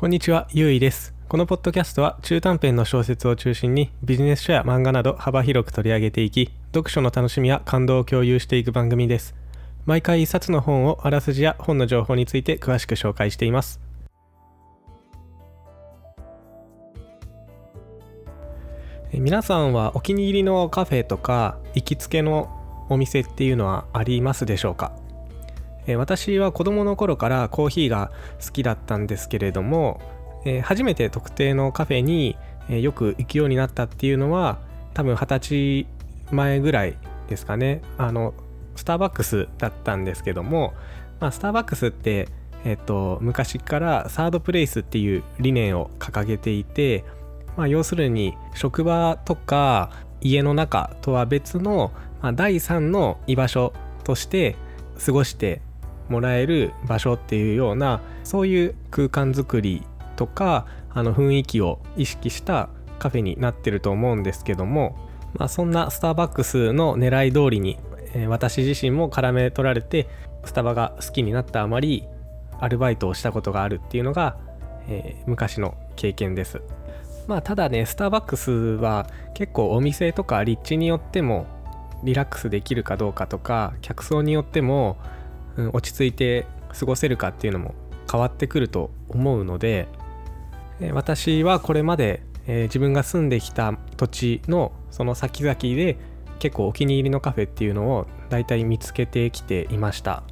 こんにちは、ゆういです。このポッドキャストは中短編の小説を中心にビジネス書や漫画など幅広く取り上げていき、読書の楽しみや感動を共有していく番組です。毎回一冊の本をあらすじや本の情報について詳しく紹介しています。え皆さんはお気に入りのカフェとか行きつけのお店っていうのはありますでしょうか？え私は子供の頃からコーヒーが好きだったんですけれども、え初めて特定のカフェに、えよく行くようになったっていうのは多分二十歳前ぐらいですかね。あのスターバックスだったんですけども、まあ、スターバックスって、えっと昔からサードプレイスっていう理念を掲げていて、まあ、要するに職場とか家の中とは別の、まあ、第三の居場所として過ごしてもらえる場所っていうようなそういう空間づくりとかあの雰囲気を意識したカフェになってると思うんですけども、まあ、そんなスターバックスの狙い通りに、えー私自身も絡め取られてスタバが好きになったあまりアルバイトをしたことがあるっていうのが、えー昔の経験です。まあただねスターバックスは結構お店とか立地によってもリラックスできるかどうかとか客層によっても、うん落ち着いて過ごせるかっていうのも変わってくると思うのでえ私はこれまで、えー自分が住んできた土地のその先々で結構お気に入りのカフェっていうのを大体見つけてきていました。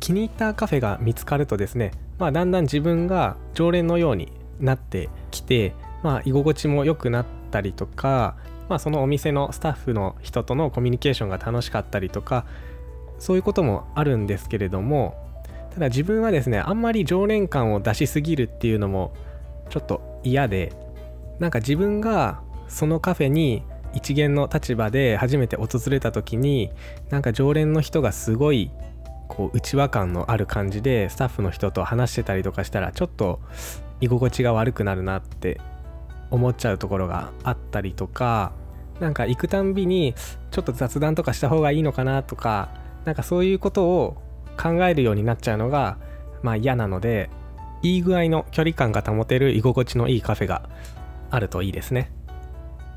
気に入ったカフェが見つかるとですね、まあ、だんだん自分が常連のようになってきて、まあ、居心地も良くなったりとか、まあ、そのお店のスタッフの人とのコミュニケーションが楽しかったりとかそういうこともあるんですけれどもただ自分はですねあんまり常連感を出しすぎるっていうのもちょっと嫌でなんか自分がそのカフェに一元の立場で初めて訪れた時になんか常連の人がすごいこう内輪感のある感じでスタッフの人と話してたりとかしたらちょっと居心地が悪くなるなって思っちゃうところがあったりとかなんか行くたんびにちょっと雑談とかした方がいいのかなとかなんかそういうことを考えるようになっちゃうのがまあ嫌なのでいい具合の距離感が保てる居心地のいいカフェがあるといいですね。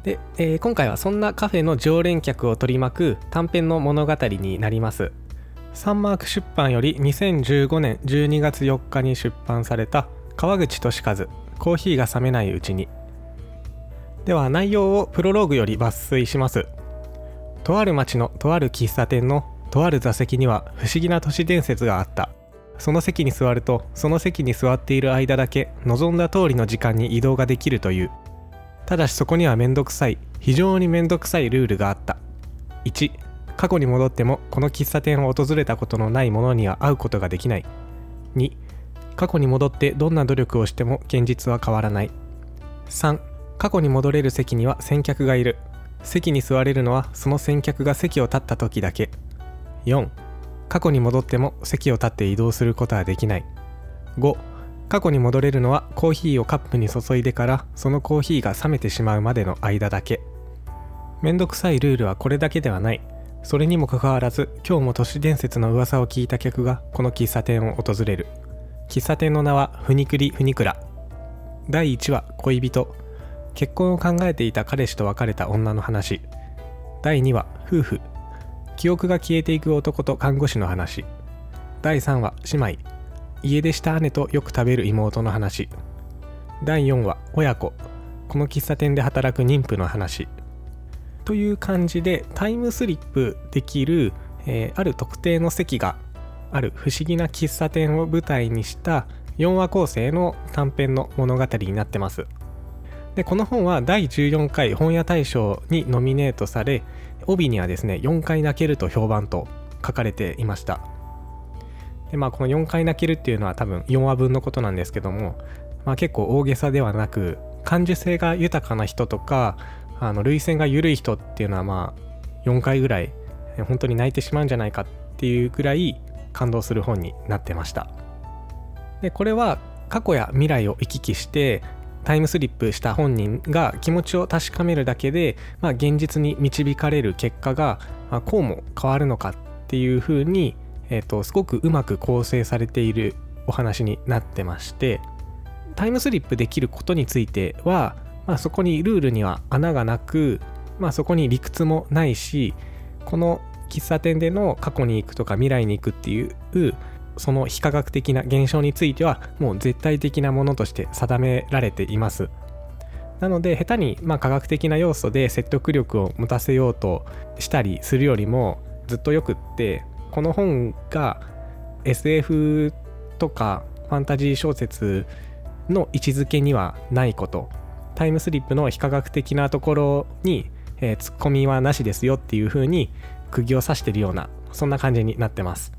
で、えー今回はそんなカフェの常連客を取り巻く短編の物語になります。サンマーク出版より2015年12月4日に出版された川口俊和コーヒーが冷めないうちにでは内容をプロローグより抜粋しますとある町のとある喫茶店のとある座席には不思議な都市伝説があった。その席に座るとその席に座っている間だけ望んだ通りの時間に移動ができるという。ただしそこにはめんどくさい非常にめんどくさいルールがあった。1過去に戻ってもこの喫茶店を訪れたことのない者には会うことができない。2過去に戻ってどんな努力をしても現実は変わらない。3過去に戻れる席には先客がいる。席に座れるのはその先客が席を立った時だけ。4過去に戻っても席を立って移動することはできない。5過去に戻れるのはコーヒーをカップに注いでからそのコーヒーが冷めてしまうまでの間だけ。めんどくさいルールはこれだけではない。それにもかかわらず今日も都市伝説の噂を聞いた客がこの喫茶店を訪れる。喫茶店の名はフニクリフニクラ第1話恋人。結婚を考えていた彼氏と別れた女の話。第2話夫婦。記憶が消えていく男と看護師の話。第3話姉妹。家出した姉とよく食べる妹の話。第4話親子。この喫茶店で働く妊婦の話。という感じでタイムスリップできる、えーある特定の席がある不思議な喫茶店を舞台にした4話構成の短編の物語になってます。でこの本は第14回本屋大賞にノミネートされ帯にはですね4回泣けると評判と書かれていました。でまあこの4回泣けるっていうのは多分4話分のことなんですけども、まあ、結構大げさではなく感受性が豊かな人とかあの涙腺が緩い人っていうのはまあ4回ぐらい本当に泣いてしまうんじゃないかっていうぐらい感動する本になってました。でこれは過去や未来を行き来してタイムスリップした本人が気持ちを確かめるだけで、まあ、現実に導かれる結果が、まあこうも変わるのかっていうふうに、えー、とすごくうまく構成されているお話になってましてタイムスリップできることについては、まあ、そこにルールには穴がなく、まあ、そこに理屈もないしこの喫茶店での過去に行くとか未来に行くっていうその非科学的な現象についてはもう絶対的なものとして定められています。なので下手にまあ科学的な要素で説得力を持たせようとしたりするよりもずっとよくってこの本が SF とかファンタジー小説の位置づけにはないこと。タイムスリップの非科学的なところに、えー、ツッコミはなしですよっていう風に釘を刺してるようなそんな感じになってます。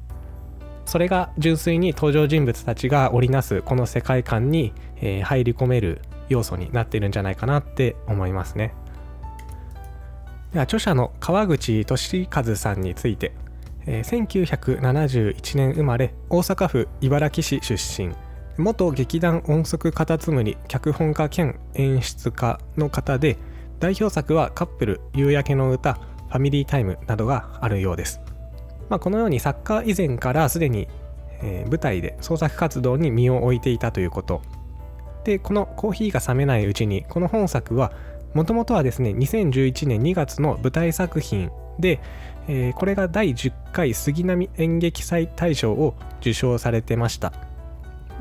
それが純粋に登場人物たちが織りなすこの世界観に、えー、入り込める要素になってるんじゃないかなって思いますね。では著者の川口俊和さんについて、えー、1971年生まれ大阪府茨木市出身。元劇団音速カタツムリ脚本家兼演出家の方で代表作はカップル夕焼けの歌ファミリータイムなどがあるようです、まあ、このように作家以前からすでに、舞台で創作活動に身を置いていたということ。でこのコーヒーが冷めないうちにこの本作はもともとはですね2011年2月の舞台作品で、えー、これが第10回杉並演劇祭大賞を受賞されてました。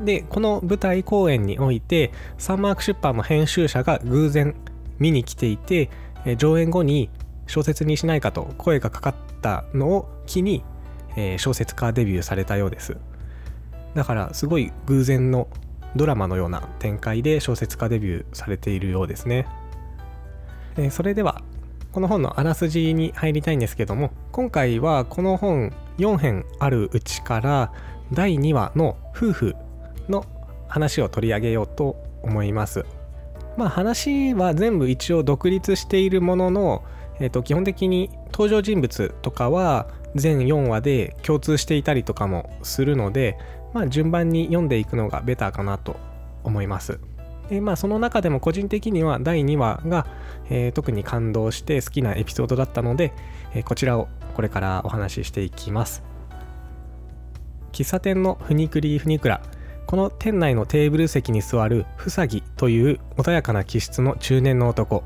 でこの舞台公演においてサンマーク出版の編集者が偶然見に来ていて、上演後に小説にしないかと声がかかったのを機に、えー、小説家デビューされたようです。だからすごい偶然のドラマのような展開で小説家デビューされているようですね、えー、それではこの本のあらすじに入りたいんですけども今回はこの本4編あるうちから第2話の夫婦の話を取り上げようと思います。まあ話は全部一応独立しているものの、えー、と基本的に登場人物とかは全4話で共通していたりとかもするので、まあ、順番に読んでいくのがベターかなと思います。でまあ、その中でも個人的には第2話が、えー、特に感動して好きなエピソードだったので、えー、こちらをこれからお話ししていきます。喫茶店のフニクリーフニクラこの店内のテーブル席に座るフサギという穏やかな気質の中年の男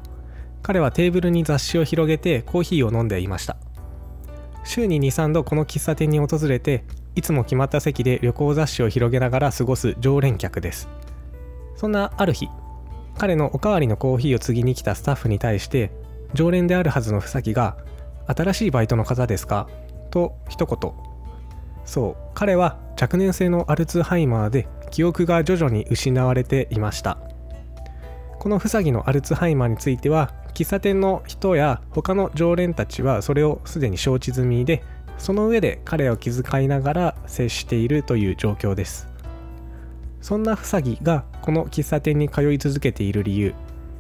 彼はテーブルに雑誌を広げてコーヒーを飲んでいました。週に23度この喫茶店に訪れていつも決まった席で旅行雑誌を広げながら過ごす常連客です。そんなある日彼のおかわりのコーヒーを継ぎに来たスタッフに対して常連であるはずのふさぎが「新しいバイトの方ですか?」と一言。そう彼は若年性のアルツハイマーで記憶が徐々に失われていました。このふさぎのアルツハイマーについては喫茶店の人や他の常連たちはそれをすでに承知済みでその上で彼を気遣いながら接しているという状況です。そんなふさぎがこの喫茶店に通い続けている理由。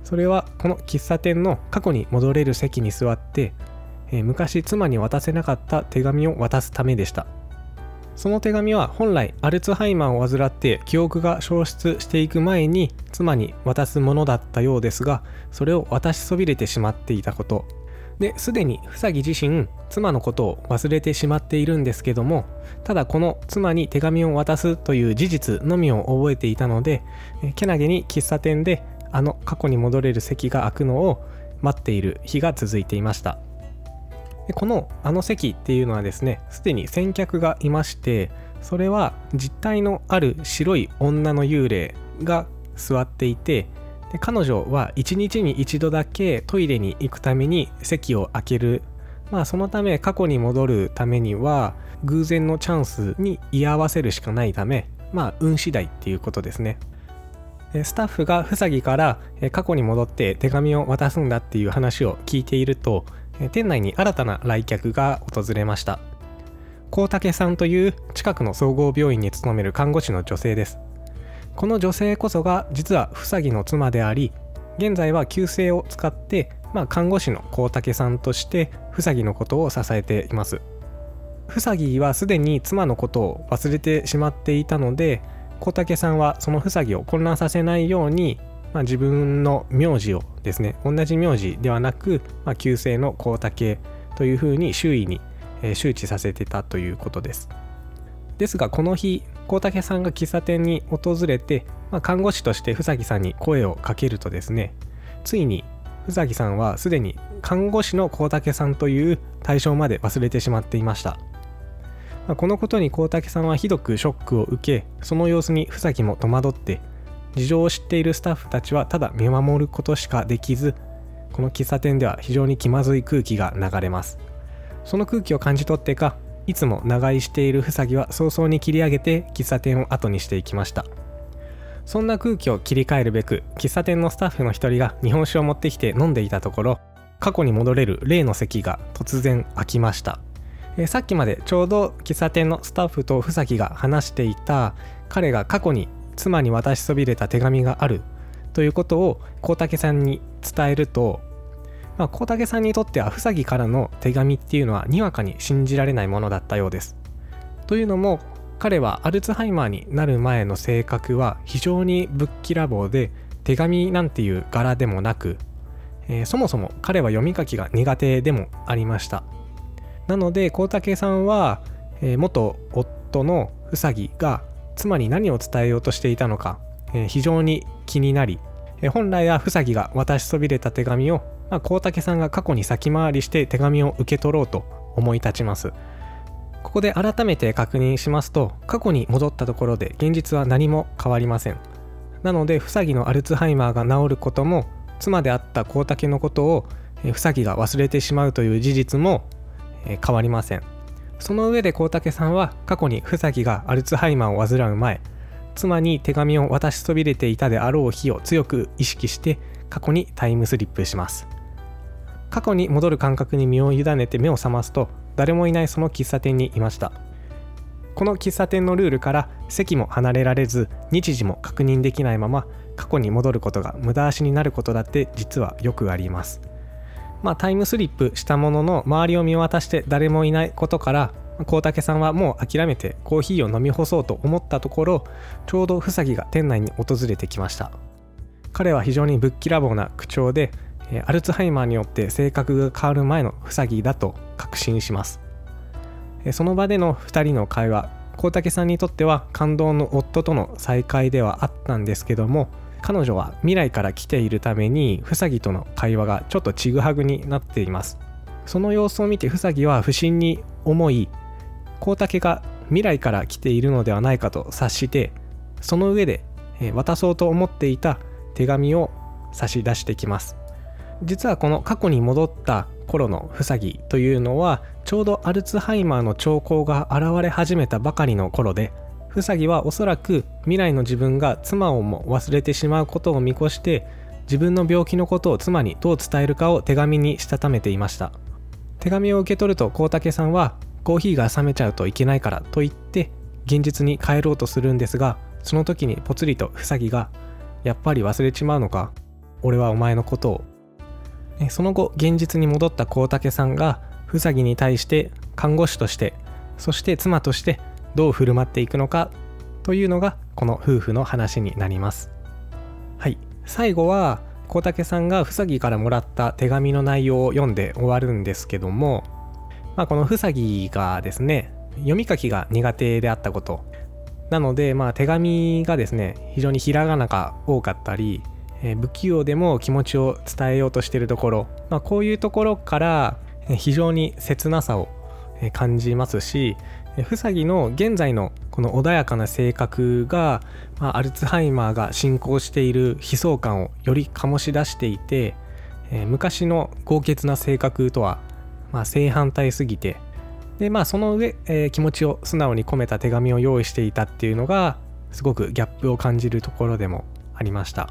それはこの喫茶店の過去に戻れる席に座って、え、昔妻に渡せなかった手紙を渡すためでした。その手紙は本来アルツハイマーを患って記憶が消失していく前に妻に渡すものだったようですがそれを渡しそびれてしまっていたこと。ですでにふさぎ自身妻のことを忘れてしまっているんですけどもただこの妻に手紙を渡すという事実のみを覚えていたのでけなげに喫茶店であの過去に戻れる席が開くのを待っている日が続いていました。でこのあの席っていうのはですねすでに先客がいましてそれは実体のある白い女の幽霊が座っていてで彼女は1日に1度だけトイレに行くために席を空ける。まあそのため過去に戻るためには偶然のチャンスに居合わせるしかないためまあ運次第っていうことですね。スタッフがふさぎから過去に戻って手紙を渡すんだっていう話を聞いていると店内に新たな来客が訪れました。高武さんという近くの総合病院に勤める看護師の女性です。この女性こそが実はふさぎの妻であり現在は旧姓を使って、まあ、看護師の高武さんとしてふさぎのことを支えています。ふさぎはすでに妻のことを忘れてしまっていたので高武さんはそのふさぎを混乱させないようにまあ、自分の名字をですね同じ名字ではなく、まあ、旧姓の光武というふうに周囲に、えー、周知させてたということです。ですがこの日光武さんが喫茶店に訪れて、まあ、看護師としてふさぎさんに声をかけるとですねついにふさぎさんはすでに看護師の光武さんという対象まで忘れてしまっていました、このことに光武さんはひどくショックを受けその様子にふさぎも戸惑って事情を知っているスタッフたちはただ見守ることしかできずこの喫茶店では非常に気まずい空気が流れます。その空気を感じ取ってかいつも長居しているふさぎは早々に切り上げて喫茶店を後にしていきました。そんな空気を切り替えるべく喫茶店のスタッフの一人が日本酒を持ってきて飲んでいたところ過去に戻れる例の席が突然空きました、え、さっきまでちょうど喫茶店のスタッフとふさぎが話していた彼が過去に妻に渡しそびれた手紙があるということを孝武さんに伝えるとまあ、孝武さんにとってはふさぎからの手紙っていうのはにわかに信じられないものだったようです。というのも彼はアルツハイマーになる前の性格は非常にぶっきらぼうで手紙なんていう柄でもなく、えー、そもそも彼は読み書きが苦手でもありました。なので孝武さんは、えー、元夫のうさぎが妻に何を伝えようとしていたのか、えー、非常に気になり、え本来はふさぎが渡しそびれた手紙をまあ、光武さんが過去に先回りして手紙を受け取ろうと思い立ちます。ここで改めて確認しますと、過去に戻ったところで現実は何も変わりません。なので、ふさぎのアルツハイマーが治ることも、妻であった光武のことをふさぎが忘れてしまうという事実も変わりません。その上で光武さんは過去にふさぎがアルツハイマーを患う前、妻に手紙を渡しそびれていたであろう日を強く意識して過去にタイムスリップします。過去に戻る感覚に身を委ねて目を覚ますと誰もいないその喫茶店にいましたこの喫茶店のルールから席も離れられず日時も確認できないまま過去に戻ることが無駄足になることだって実はよくありますまあタイムスリップしたものの周りを見渡して誰もいないことから孝武さんはもう諦めてコーヒーを飲み干そうと思ったところちょうどふさぎが店内に訪れてきました。彼は非常にぶっきらぼうな口調でアルツハイマーによって性格が変わる前のふさぎだと確信します。その場での2人の会話孝武さんにとっては感動の夫との再会ではあったんですけども彼女は未来から来ているためにふさぎとの会話がちょっとちぐはぐになっています。その様子を見てふさぎは不審に思い孝武が未来から来ているのではないかと察してその上で渡そうと思っていた手紙を差し出してきます。実はこの過去に戻った頃のフサギというのはちょうどアルツハイマーの兆候が現れ始めたばかりの頃でフサギはおそらく未来の自分が妻をも忘れてしまうことを見越して自分の病気のことを妻にどう伝えるかを手紙にしたためていました。手紙を受け取ると孝武さんはコーヒーが冷めちゃうといけないからと言って現実に帰ろうとするんですがその時にぽつりとフサギがやっぱり忘れちまうのか？俺はお前のことを。その後現実に戻った孝武さんがふさぎに対して看護師としてそして妻としてどう振る舞っていくのかというのがこの夫婦の話になります。はい。最後は孝武さんがふさぎからもらった手紙の内容を読んで終わるんですけども、まあ、このふさぎがですね読み書きが苦手であったこと。なのでまあ手紙がですね非常にひらがなが多かったりえ不器用でも気持ちを伝えようとしているところ、まあ、こういうところから非常に切なさを感じますしふさぎの現在のこの穏やかな性格が、まあ、アルツハイマーが進行している悲壮感をより醸し出していて、え昔の豪傑な性格とは、まあ、正反対すぎてでまあその上、えー、気持ちを素直に込めた手紙を用意していたっていうのがすごくギャップを感じるところでもありました。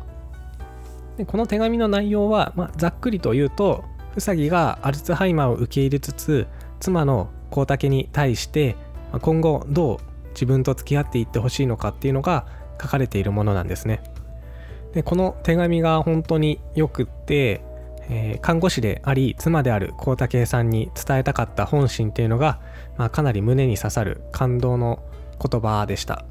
でこの手紙の内容は、まあ、ざっくりと言うとウサギがアルツハイマーを受け入れつつ妻の孝武に対して今後どう自分と付き合っていってほしいのかっていうのが書かれているものなんですね。でこの手紙が本当によくって、えー、看護師であり妻である孝武さんに伝えたかった本心っていうのが、まあ、かなり胸に刺さる感動の言葉でした。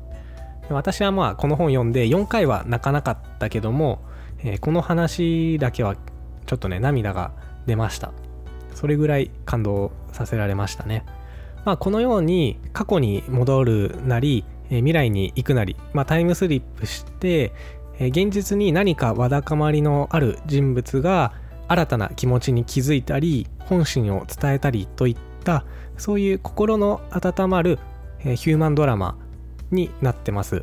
私はまあこの本読んで4回は泣かなかったけどもえー、この話だけはちょっとね涙が出ましたそれぐらい感動させられましたねまあ、このように過去に戻るなり未来に行くなり、まあ、タイムスリップして現実に何かわだかまりのある人物が新たな気持ちに気づいたり本心を伝えたりといったそういう心の温まるヒューマンドラマになってます。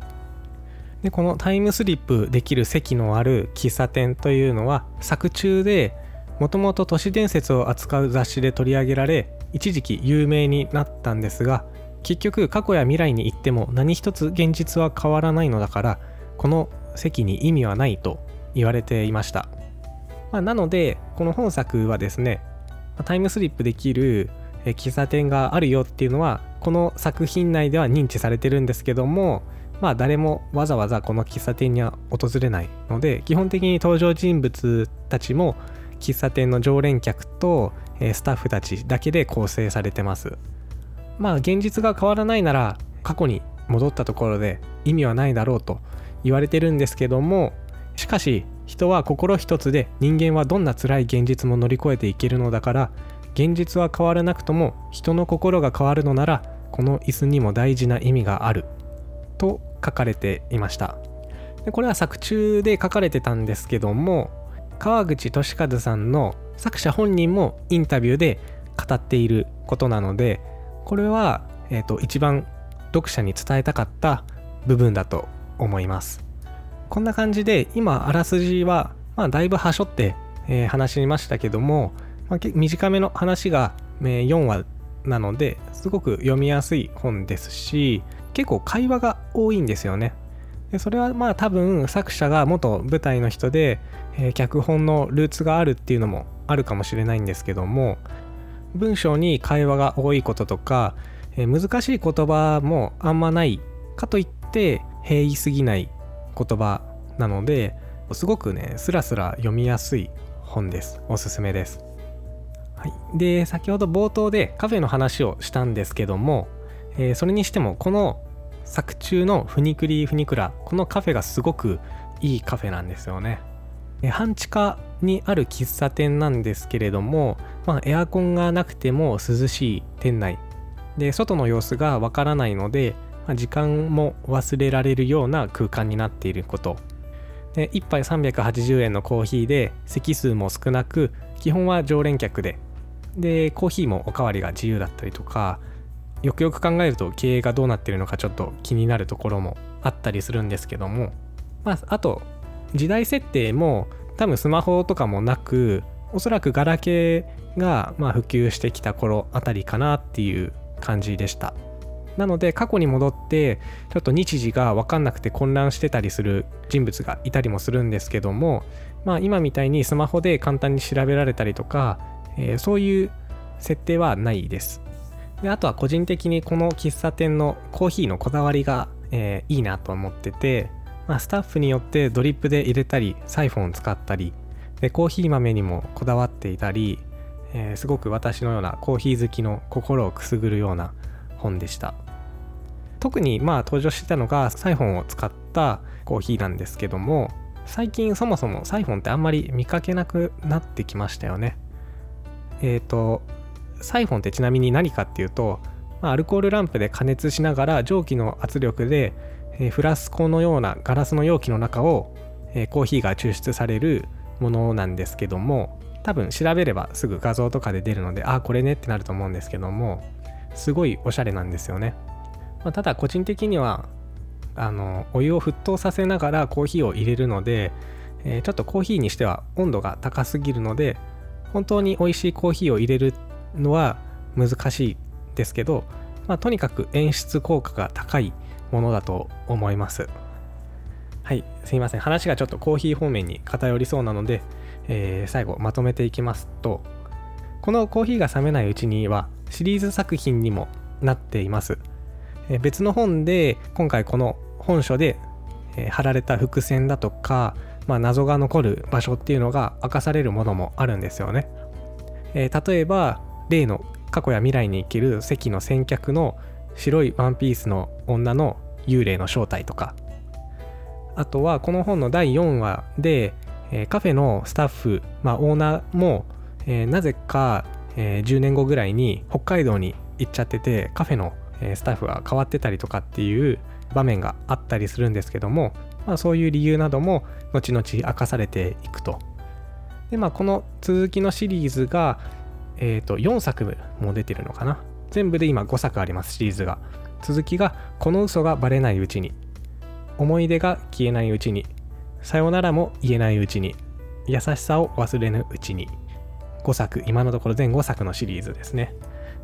でこのタイムスリップできる席のある喫茶店というのは作中でもともと都市伝説を扱う雑誌で取り上げられ一時期有名になったんですが結局過去や未来に行っても何一つ現実は変わらないのだからこの席に意味はないと言われていました、まあ、なのでこの本作はですねタイムスリップできる喫茶店があるよっていうのはこの作品内では認知されてるんですけどもまあ誰もわざわざこの喫茶店には訪れないので基本的に登場人物たちも喫茶店の常連客とえスタッフたちだけで構成されてます。まあ現実が変わらないなら過去に戻ったところで意味はないだろうと言われてるんですけどもしかし人は心一つで人間はどんな辛い現実も乗り越えていけるのだから現実は変わらなくとも人の心が変わるのならこの椅子にも大事な意味がある。と書かれていました。でこれは作中で書かれてたんですけども川口俊和さんの作者本人もインタビューで語っていることなのでこれは、えーと、一番読者に伝えたかった部分だと思います。こんな感じで今あらすじは、まあ、だいぶはしょって、えー、話しましたけども、まあ、短めの話が、えー、4話なのですごく読みやすい本ですし結構会話が多いんですよね。でそれはまあ多分作者が元舞台の人で、えー、脚本のルーツがあるっていうのもあるかもしれないんですけども文章に会話が多いこととか、えー、難しい言葉もあんまないかといって平易すぎない言葉なのですごくねスラスラ読みやすい本です。おすすめです。はい、で先ほど冒頭でカフェの話をしたんですけども、えー、それにしてもこの作中のフニクリフニクラこのカフェがすごくいいカフェなんですよね。半地下にある喫茶店なんですけれども、まあ、エアコンがなくても涼しい店内。で外の様子がわからないので、まあ、時間も忘れられるような空間になっていること。で1杯380円のコーヒーで席数も少なく基本は常連客で。でコーヒーもおかわりが自由だったりとかよくよく考えると経営がどうなっているのかちょっと気になるところもあったりするんですけどもまああと時代設定も多分スマホとかもなくおそらくガラケーがま普及してきた頃あたりかなっていう感じでした。なので過去に戻ってちょっと日時が分かんなくて混乱してたりする人物がいたりもするんですけどもまあ今みたいにスマホで簡単に調べられたりとか、えー、そういう設定はないです。であとは個人的にこの喫茶店のコーヒーのこだわりが、えー、いいなと思ってて、まあ、スタッフによってドリップで入れたりサイフォンを使ったりでコーヒー豆にもこだわっていたり、えー、すごく私のようなコーヒー好きの心をくすぐるような本でした。特にまあ登場してたのがサイフォンを使ったコーヒーなんですけども最近そもそもサイフォンってあんまり見かけなくなってきましたよね。えっ、ー、とサイフォンってちなみに何かっていうと、ま、アルコールランプで加熱しながら蒸気の圧力で、え、フラスコのようなガラスの容器の中を、え、コーヒーが抽出されるものなんですけども多分調べればすぐ画像とかで出るのであこれねってなると思うんですけどもすごいおしゃれなんですよね、まあ、ただ個人的にはあのお湯を沸騰させながらコーヒーを入れるので、えー、ちょっとコーヒーにしては温度が高すぎるので本当に美味しいコーヒーを入れるのは難しいですけど、まあ、とにかく演出効果が高いものだと思います。はい、すいません。話がちょっとコーヒー方面に偏りそうなので、えー、最後まとめていきますと、このコーヒーが冷めないうちにはシリーズ作品にもなっています。えー、別の本で今回この本書で、えー、貼られた伏線だとか、まあ、謎が残る場所っていうのが明かされるものもあるんですよね。え、例えば例の過去や未来に生きる関の先客の白いワンピースの女の幽霊の正体とかあとはこの本の第4話で、え、カフェのスタッフ、まあ、オーナーも、え、なぜか、え、10年後ぐらいに北海道に行っちゃっててカフェのえスタッフが変わってたりとかっていう場面があったりするんですけども、まあ、そういう理由なども後々明かされていくと。でまあこの続きのシリーズが、えー、と4作も出てるのかな。全部で今5作ありますシリーズが。続きが「この嘘がバレないうちに」「思い出が消えないうちに」「さよならも言えないうちに」「優しさを忘れぬうちに」5作今のところ全5作のシリーズですね。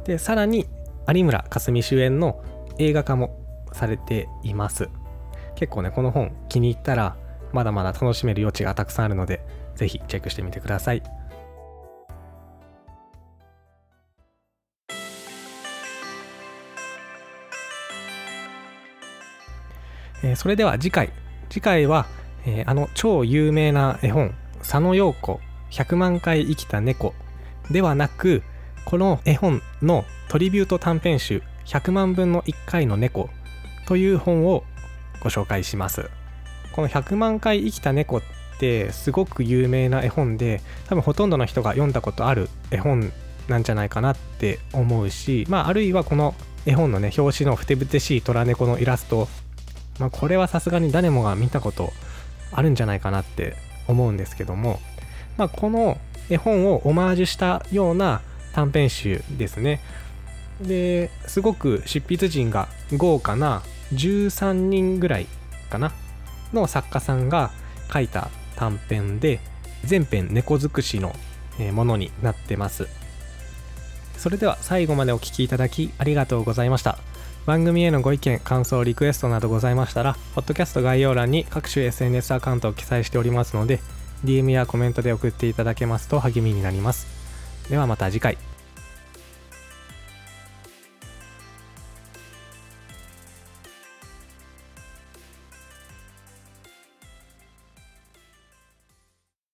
でさらに有村架純主演の映画化もされています。結構ねこの本気に入ったらまだまだ楽しめる余地がたくさんあるので是非チェックしてみてください。えそれでは次回。次回は、え、あの超有名な絵本佐野陽子100万回生きた猫ではなくこの絵本のトリビュート短編集100万分の1回の猫という本をご紹介します。この100万回生きた猫ってすごく有名な絵本で多分ほとんどの人が読んだことある絵本なんじゃないかなって思うしまああるいはこの絵本のね表紙のふてぶてしい虎猫のイラストまあこれはさすがに誰もが見たことあるんじゃないかなって思うんですけどもまあこの絵本をオマージュしたような短編集ですね。ですごく執筆陣が豪華な13人ぐらいかなの作家さんが書いた短編で全編猫尽くしのものになってます。それでは最後までお聴きいただきありがとうございました。番組へのご意見感想リクエストなどございましたらポッドキャスト概要欄に各種 SNS アカウントを記載しておりますので DM やコメントで送っていただけますと励みになります。ではまた次回。